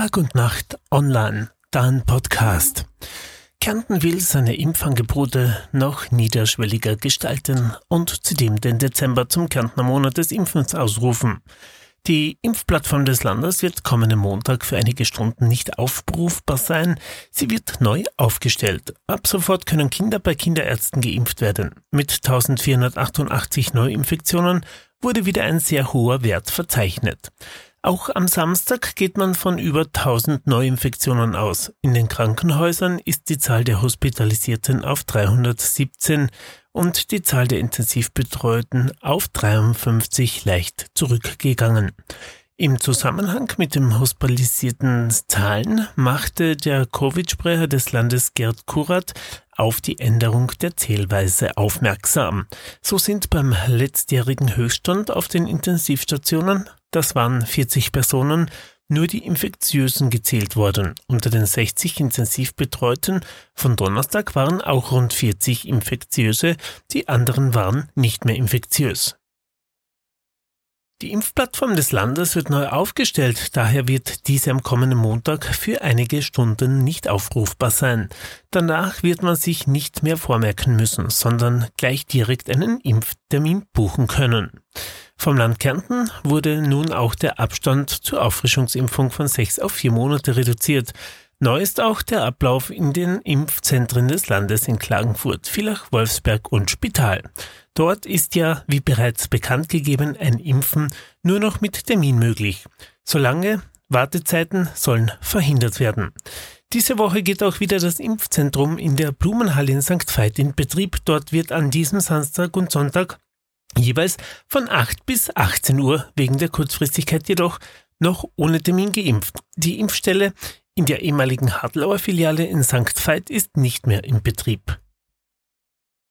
Tag und Nacht online, dann Podcast. Kärnten will seine Impfangebote noch niederschwelliger gestalten und zudem den Dezember zum Kärntner Monat des Impfens ausrufen. Die Impfplattform des Landes wird kommenden Montag für einige Stunden nicht aufrufbar sein. Sie wird neu aufgestellt. Ab sofort können Kinder bei Kinderärzten geimpft werden. Mit 1488 Neuinfektionen wurde wieder ein sehr hoher Wert verzeichnet. Auch am Samstag geht man von über 1000 Neuinfektionen aus. In den Krankenhäusern ist die Zahl der Hospitalisierten auf 317 und die Zahl der Intensivbetreuten auf 53 leicht zurückgegangen. Im Zusammenhang mit den hospitalisierten Zahlen machte der Covid-Sprecher des Landes Gerd Kurat auf die Änderung der Zählweise aufmerksam. So sind beim letztjährigen Höchststand auf den Intensivstationen, das waren 40 Personen, nur die Infektiösen gezählt worden. Unter den 60 Intensivbetreuten von Donnerstag waren auch rund 40 Infektiöse, die anderen waren nicht mehr infektiös. Die Impfplattform des Landes wird neu aufgestellt, daher wird diese am kommenden Montag für einige Stunden nicht aufrufbar sein. Danach wird man sich nicht mehr vormerken müssen, sondern gleich direkt einen Impftermin buchen können. Vom Land Kärnten wurde nun auch der Abstand zur Auffrischungsimpfung von sechs auf vier Monate reduziert. Neu ist auch der Ablauf in den Impfzentren des Landes in Klagenfurt, Villach, Wolfsberg und Spital. Dort ist ja, wie bereits bekannt gegeben, ein Impfen nur noch mit Termin möglich. Solange Wartezeiten sollen verhindert werden. Diese Woche geht auch wieder das Impfzentrum in der Blumenhalle in St. Veit in Betrieb. Dort wird an diesem Samstag und Sonntag jeweils von 8 bis 18 Uhr wegen der Kurzfristigkeit jedoch noch ohne Termin geimpft. Die Impfstelle in der ehemaligen Hartlauer Filiale in St. Veit ist nicht mehr in Betrieb.